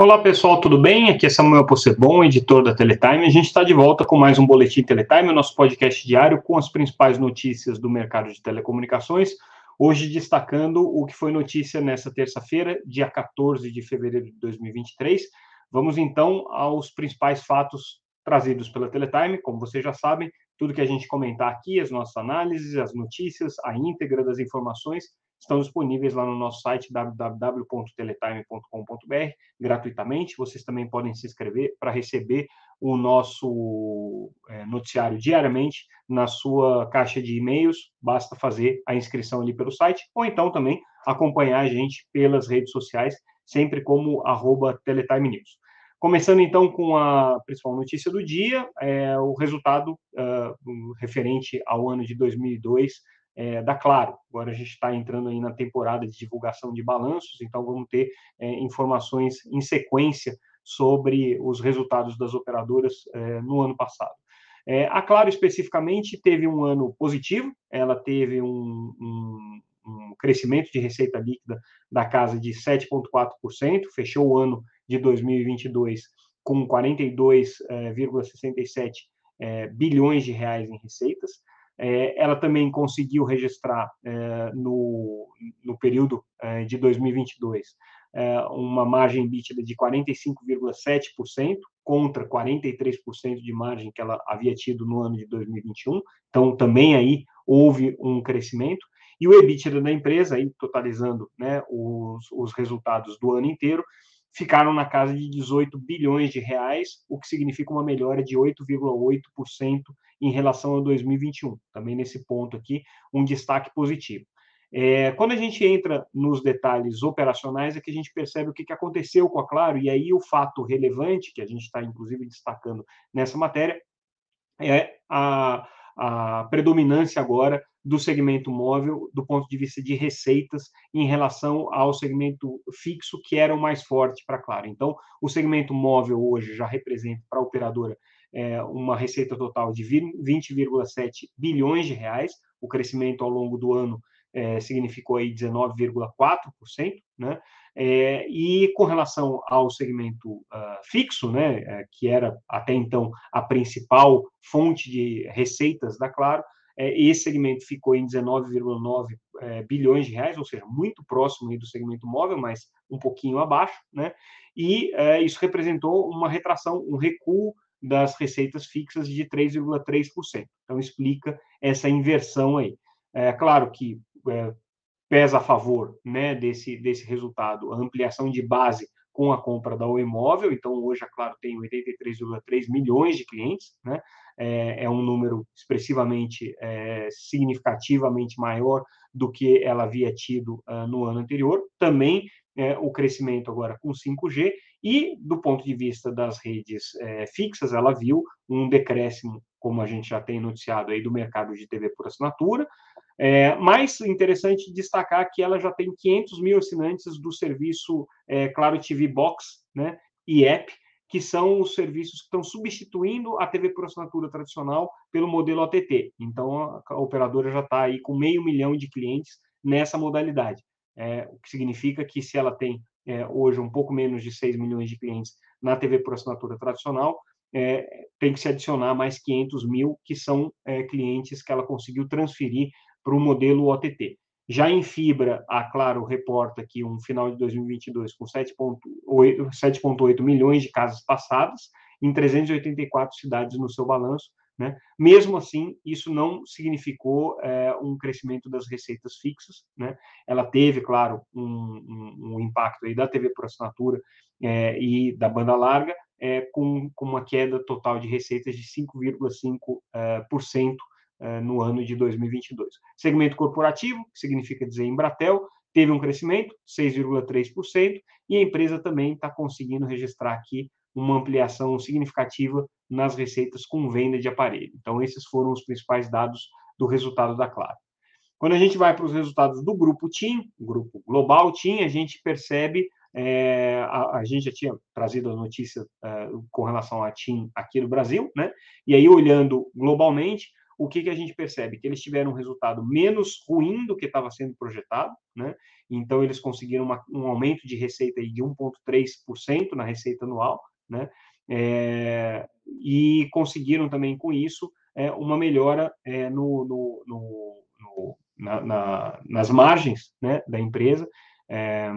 Olá pessoal, tudo bem? Aqui é Samuel Possebon, editor da Teletime. A gente está de volta com mais um Boletim Teletime, o nosso podcast diário com as principais notícias do mercado de telecomunicações. Hoje destacando o que foi notícia nessa terça-feira, dia 14 de fevereiro de 2023. Vamos então aos principais fatos trazidos pela Teletime. Como vocês já sabem, tudo que a gente comentar aqui, as nossas análises, as notícias, a íntegra das informações estão disponíveis lá no nosso site www.teletime.com.br gratuitamente. Vocês também podem se inscrever para receber o nosso é, noticiário diariamente na sua caixa de e-mails. Basta fazer a inscrição ali pelo site ou então também acompanhar a gente pelas redes sociais, sempre como arroba Teletime News. Começando então com a principal notícia do dia, é o resultado uh, referente ao ano de 2002 é, da Claro. Agora a gente está entrando aí na temporada de divulgação de balanços, então vamos ter é, informações em sequência sobre os resultados das operadoras é, no ano passado. É, a Claro, especificamente, teve um ano positivo, ela teve um, um, um crescimento de receita líquida da casa de 7,4%, fechou o ano de 2022 com 42,67 é, é, bilhões de reais em receitas. É, ela também conseguiu registrar é, no, no período é, de 2022 uma margem EBITDA de 45,7% contra 43% de margem que ela havia tido no ano de 2021. Então, também aí houve um crescimento. E o EBITDA da empresa, aí, totalizando né, os, os resultados do ano inteiro, ficaram na casa de 18 bilhões de reais, o que significa uma melhora de 8,8% em relação a 2021. Também nesse ponto aqui, um destaque positivo. É, quando a gente entra nos detalhes operacionais, é que a gente percebe o que, aconteceu com a Claro, e aí o fato relevante, que a gente está inclusive destacando nessa matéria, é a, a predominância agora do segmento móvel do ponto de vista de receitas em relação ao segmento fixo, que era o mais forte para a Claro. Então, o segmento móvel hoje já representa para a operadora é, uma receita total de 20,7 bilhões de reais. O crescimento ao longo do ano é, significou aí 19,4%, né? É, e com relação ao segmento uh, fixo, né, é, que era até então a principal fonte de receitas da Claro, esse segmento ficou em 19,9 é, bilhões de reais, ou seja, muito próximo do segmento móvel, mas um pouquinho abaixo, né? E é, isso representou uma retração, um recuo das receitas fixas de 3,3%. Então, explica essa inversão aí. É claro que é, pesa a favor né, desse, desse resultado a ampliação de base com a compra da Oi Imóvel, então hoje a Claro tem 83,3 milhões de clientes, né? É, é um número expressivamente, é, significativamente maior do que ela havia tido uh, no ano anterior. Também é, o crescimento agora com 5G e do ponto de vista das redes é, fixas, ela viu um decréscimo, como a gente já tem noticiado aí do mercado de TV por assinatura, é, mais interessante destacar que ela já tem 500 mil assinantes do serviço é, Claro TV Box né, e App, que são os serviços que estão substituindo a TV por assinatura tradicional pelo modelo OTT. Então, a, operadora já está aí com meio milhão de clientes nessa modalidade, é, o que significa que se ela tem é, hoje um pouco menos de 6 milhões de clientes na TV por assinatura tradicional, é, tem que se adicionar mais 500 mil, que são é, clientes que ela conseguiu transferir para o modelo OTT. Já em fibra, a Claro reporta que um final de 2022 com 7,8 milhões de casas passadas em 384 cidades no seu balanço. Né? Mesmo assim, isso não significou é, um crescimento das receitas fixas. Né? Ela teve, claro, um, um, um impacto aí da TV por assinatura é, e da banda larga, é, com, com uma queda total de receitas de 5,5% eh, no ano de 2022. Segmento corporativo, que significa dizer Embratel, teve um crescimento, 6,3%, e a empresa também está conseguindo registrar aqui uma ampliação significativa nas receitas com venda de aparelho. Então, esses foram os principais dados do resultado da Claro. Quando a gente vai para os resultados do grupo TIM, grupo global TIM, a gente percebe, é, a, a, gente já tinha trazido a notícia é, com relação à TIM aqui no Brasil, né? E aí, olhando globalmente, o que, que a gente percebe? Que eles tiveram um resultado menos ruim do que estava sendo projetado, né? Então, eles conseguiram uma, um aumento de receita de 1,3% na receita anual, né? É, e conseguiram também com isso é, uma melhora é, no, no, no, na, na, nas margens né, da empresa, é,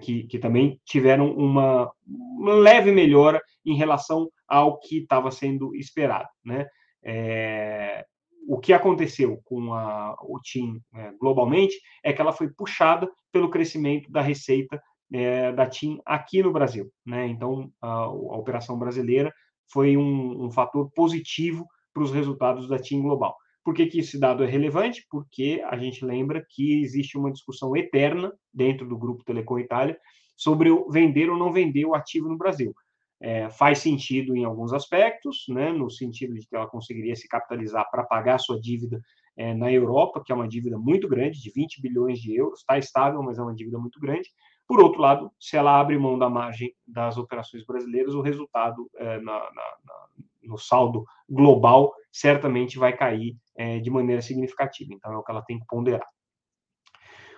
que, que, também tiveram uma, uma, leve melhora em relação ao que estava sendo esperado. Né? É, o que aconteceu com a, o TIM é, globalmente é que ela foi puxada pelo crescimento da receita é, da TIM aqui no Brasil. Né? Então, a, a operação brasileira foi um, um fator positivo para os resultados da TIM global. Por que, que esse dado é relevante? Porque a gente lembra que existe uma discussão eterna dentro do Grupo Telecom Itália sobre vender ou não vender o ativo no Brasil. É, faz sentido em alguns aspectos, né, no sentido de que ela conseguiria se capitalizar para pagar sua dívida é, na Europa, que é uma dívida muito grande, de 20 bilhões de euros, está estável, mas é uma dívida muito grande. Por outro lado, se ela abre mão da margem das operações brasileiras, o resultado é, na, na, na, no saldo global certamente vai cair é, de maneira significativa. Então, é o que ela tem que ponderar.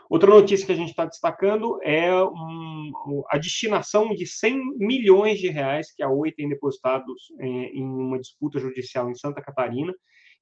Outra notícia que a gente está destacando é um, a destinação de 100 milhões de reais que a Oi tem depositados é, em uma disputa judicial em Santa Catarina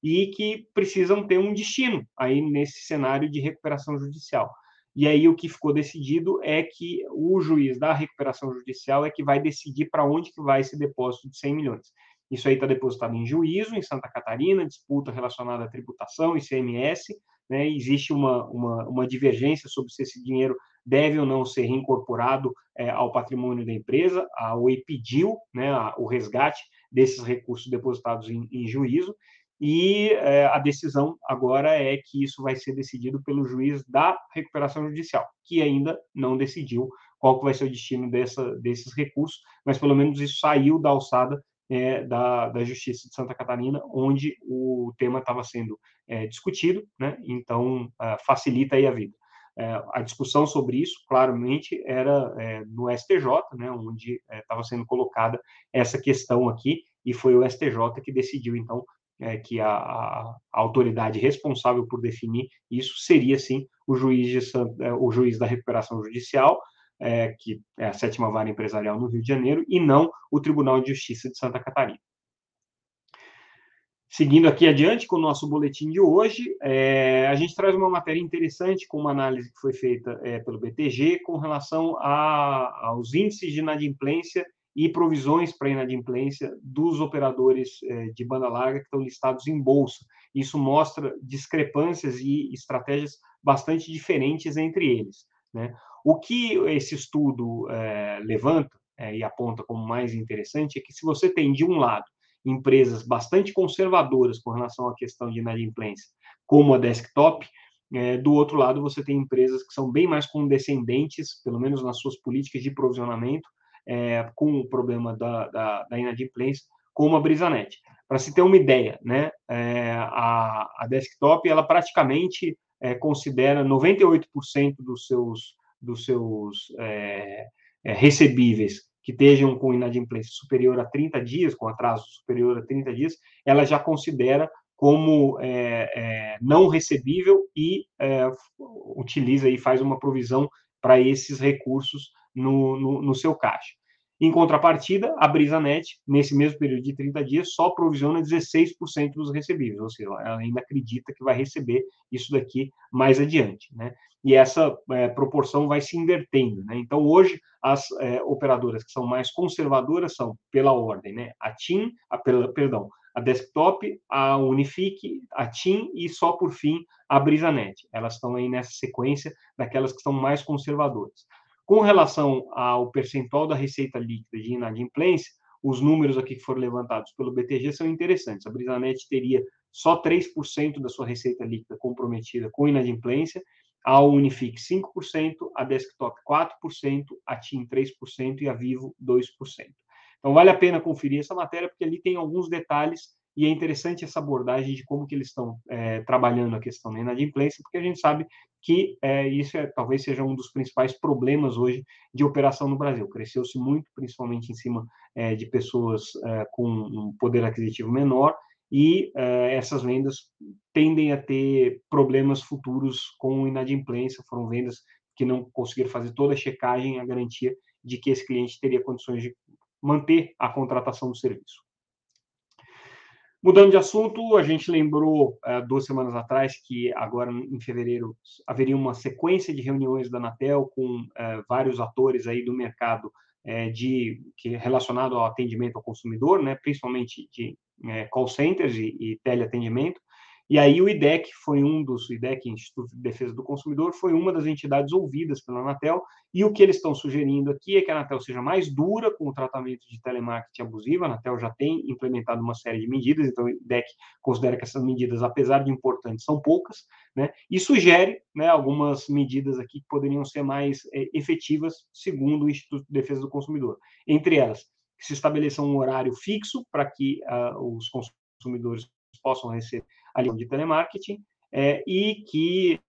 e que precisam ter um destino aí nesse cenário de recuperação judicial. E aí o que ficou decidido é que o juiz da recuperação judicial é que vai decidir para onde que vai esse depósito de 100 milhões. Isso aí está depositado em juízo, em Santa Catarina, disputa relacionada à tributação, ICMS, né? existe uma, uma, uma divergência sobre se esse dinheiro deve ou não ser reincorporado é, ao patrimônio da empresa. A OI pediu né, a, o resgate desses recursos depositados em, em juízo, e é, a decisão agora é que isso vai ser decidido pelo juiz da recuperação judicial, que ainda não decidiu qual vai ser o destino dessa, desses recursos, mas pelo menos isso saiu da alçada é, da, da Justiça de Santa Catarina, onde o tema estava sendo é, discutido, né? então é, facilita aí a vida. É, a discussão sobre isso, claramente, era é, no STJ, né, onde estava sendo colocada essa questão aqui, e foi o STJ que decidiu, então, que a, a, autoridade responsável por definir isso seria, sim, o juiz, de, o juiz da recuperação judicial, é, que é a sétima vara empresarial no Rio de Janeiro, e não o Tribunal de Justiça de Santa Catarina. Seguindo aqui adiante com o nosso boletim de hoje, é, a gente traz uma matéria interessante com uma análise que foi feita é, pelo BTG com relação a, aos índices de inadimplência e provisões para inadimplência dos operadores é, de banda larga que estão listados em bolsa. Isso mostra discrepâncias e estratégias bastante diferentes entre eles. Né? O que esse estudo é, levanta é, e aponta como mais interessante é que se você tem, de um lado, empresas bastante conservadoras com relação à questão de inadimplência, como a Desktop, é, do outro lado, você tem empresas que são bem mais condescendentes, pelo menos nas suas políticas de provisionamento, é, com o problema da, da, da, inadimplência, como a Brisanet. Para se ter uma ideia, né, é, a, a Desktop ela praticamente é, considera 98% dos seus dos seus é, é, recebíveis que estejam com inadimplência superior a 30 dias, com atraso superior a 30 dias, ela já considera como é, não recebível e utiliza e faz uma provisão para esses recursos no, no, no, seu caixa. Em contrapartida, a BrisaNet, nesse mesmo período de 30 dias, só provisiona 16% dos recebíveis, ou seja, ela ainda acredita que vai receber isso daqui mais adiante. Né? E essa é, proporção vai se invertendo. Né? Então, hoje, as é, operadoras que são mais conservadoras são, pela ordem, né? a TIM, a, perdão, a Desktop, a Unifique, a TIM e só por fim a BrisaNet. Elas estão aí nessa sequência daquelas que são mais conservadoras. Com relação ao percentual da receita líquida de inadimplência, os números aqui que foram levantados pelo BTG são interessantes. A Brisanet teria só 3% da sua receita líquida comprometida com inadimplência, a Unifique 5%, a Desktop 4%, a TIM 3% e a Vivo 2%. Então vale a pena conferir essa matéria porque ali tem alguns detalhes e é interessante essa abordagem de como que eles estão é, trabalhando a questão da inadimplência, porque a gente sabe que é, isso é, talvez seja um dos principais problemas hoje de operação no Brasil. Cresceu-se muito, principalmente em cima é, de pessoas é, com um poder aquisitivo menor, e uh, essas vendas tendem a ter problemas futuros com inadimplência, foram vendas que não conseguiram fazer toda a checagem, a garantia de que esse cliente teria condições de manter a contratação do serviço. Mudando de assunto, a gente lembrou uh, duas semanas atrás que agora em fevereiro haveria uma sequência de reuniões da Anatel com uh, vários atores aí do mercado uh, de que relacionado ao atendimento ao consumidor, né, principalmente de call centers e, e teleatendimento, e aí o IDEC foi um dos, o IDEC, Instituto de Defesa do Consumidor, foi uma das entidades ouvidas pela Anatel, e o que eles estão sugerindo aqui é que a Anatel seja mais dura com o tratamento de telemarketing abusivo, a Anatel já tem implementado uma série de medidas, então o IDEC considera que essas medidas, apesar de importantes, são poucas, né, e sugere né, algumas medidas aqui que poderiam ser mais é, efetivas, segundo o Instituto de Defesa do Consumidor. Entre elas, se estabeleça um horário fixo para que uh, os consumidores possam receber ali de telemarketing, é, e que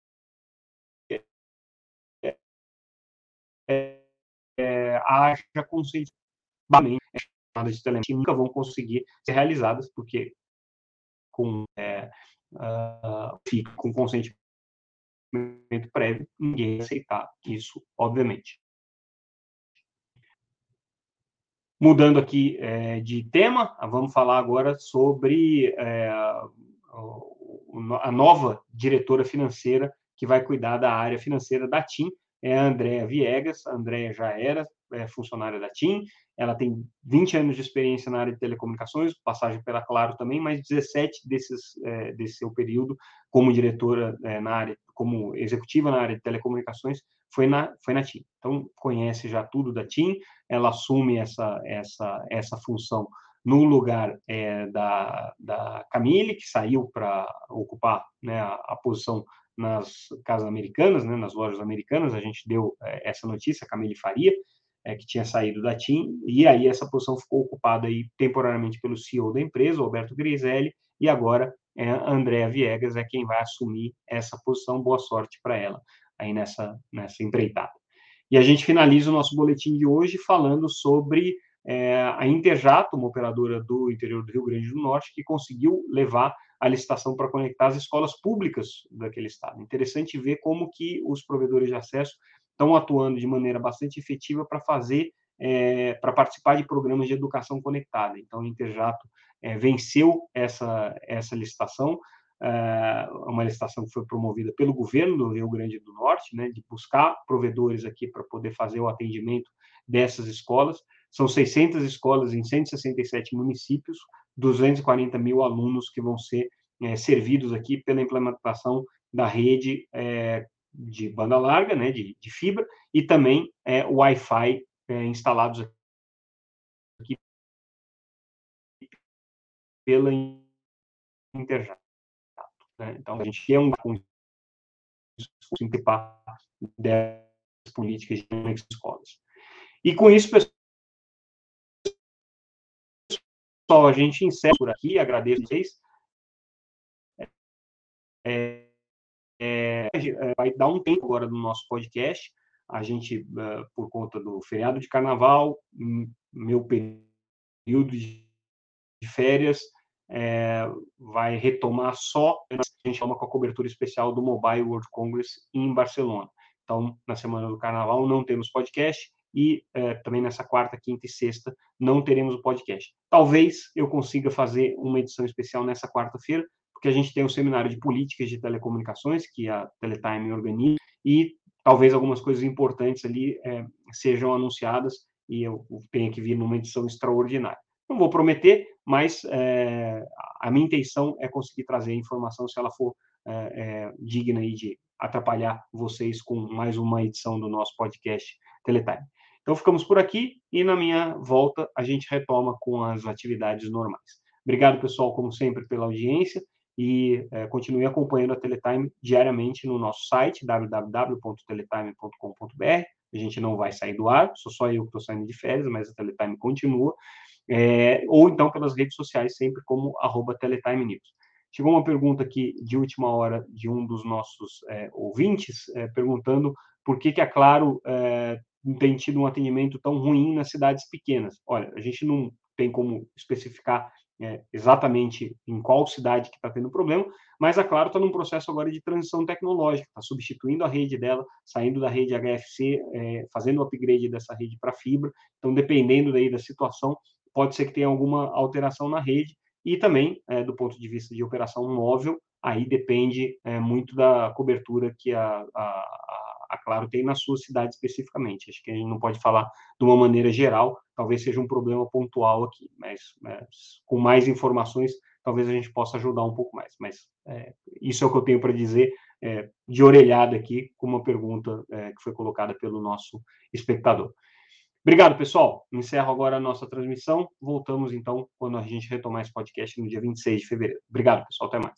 é, é, haja consciência de telemarketing nunca vão conseguir ser realizadas, porque com, é, uh, com consentimento prévio, ninguém aceitar isso, obviamente. Mudando aqui é, de tema, vamos falar agora sobre é, a nova diretora financeira que vai cuidar da área financeira da TIM, é a Andrea Viegas. A Andrea já era é, funcionária da TIM, ela tem 20 anos de experiência na área de telecomunicações, passagem pela Claro também, mas 17 desses, é, desse seu período como diretora é, na área, como executiva na área de telecomunicações, foi na, foi na TIM. Então, conhece já tudo da TIM, ela assume essa, essa, essa função no lugar é, da, da Camille, que saiu para ocupar né, a, a, posição nas casas americanas, né, nas lojas americanas, a gente deu é, essa notícia, a Camille Faria, é, que tinha saído da TIM, e aí essa posição ficou ocupada aí, temporariamente pelo CEO da empresa, Roberto Griselli, e agora é, a Andrea Viegas é quem vai assumir essa posição, boa sorte para ela aí nessa, nessa empreitada. E a gente finaliza o nosso boletim de hoje falando sobre é, a Interjato, uma operadora do interior do Rio Grande do Norte, que conseguiu levar a licitação para conectar as escolas públicas daquele estado. Interessante ver como que os provedores de acesso estão atuando de maneira bastante efetiva para fazer, é, para participar de programas de educação conectada. Então, a Interjato é, venceu essa, essa licitação, uma licitação que foi promovida pelo governo do Rio Grande do Norte, né, de buscar provedores aqui para poder fazer o atendimento dessas escolas. São 600 escolas em 167 municípios, 240 mil alunos que vão ser é, servidos aqui pela implementação da rede é, de banda larga, né, de, de fibra, e também é, Wi-Fi é, instalados aqui pela Interjato. Né? Então, a gente quer um participar dessas políticas de escolas. E com isso, pessoal, a gente encerra por aqui, agradeço a vocês. É, é, é, vai dar um tempo agora no nosso podcast. A gente, uh, por conta do feriado de carnaval, meu período de férias, é, vai retomar só gente chama com a cobertura especial do Mobile World Congress em Barcelona. Então, na semana do carnaval não temos podcast, e é, também nessa quarta, quinta e sexta não teremos o podcast. Talvez eu consiga fazer uma edição especial nessa quarta-feira, porque a gente tem um seminário de políticas de telecomunicações que a Teletime organiza e talvez algumas coisas importantes ali é, sejam anunciadas e eu tenha que vir numa edição extraordinária. Não vou prometer, mas é, a minha intenção é conseguir trazer informação se ela for é, digna de atrapalhar vocês com mais uma edição do nosso podcast Teletime. Então, ficamos por aqui e na minha volta a gente retoma com as atividades normais. Obrigado, pessoal, como sempre, pela audiência e é, continue acompanhando a Teletime diariamente no nosso site www.teletime.com.br. A gente não vai sair do ar, sou só eu que estou saindo de férias, mas a Teletime continua. É, ou então pelas redes sociais, sempre como arroba Teletime News. Chegou uma pergunta aqui de última hora de um dos nossos é, ouvintes, é, perguntando por que, que a Claro é, tem tido um atendimento tão ruim nas cidades pequenas. Olha, a gente não tem como especificar é, exatamente em qual cidade que está tendo problema, mas a Claro está num processo agora de transição tecnológica, está substituindo a rede dela, saindo da rede HFC, é, fazendo o upgrade dessa rede para fibra. Então, dependendo daí da situação, pode ser que tenha alguma alteração na rede e também, é, do ponto de vista de operação móvel, aí depende é, muito da cobertura que a, a, a Claro tem na sua cidade especificamente. Acho que a gente não pode falar de uma maneira geral, talvez seja um problema pontual aqui, mas, mas com mais informações, talvez a gente possa ajudar um pouco mais. Mas é, isso é o que eu tenho para dizer é, de orelhada aqui, com uma pergunta é, que foi colocada pelo nosso espectador. Obrigado, pessoal. Encerro agora a nossa transmissão. Voltamos, então, quando a gente retomar esse podcast no dia 26 de fevereiro. Obrigado, pessoal. Até mais.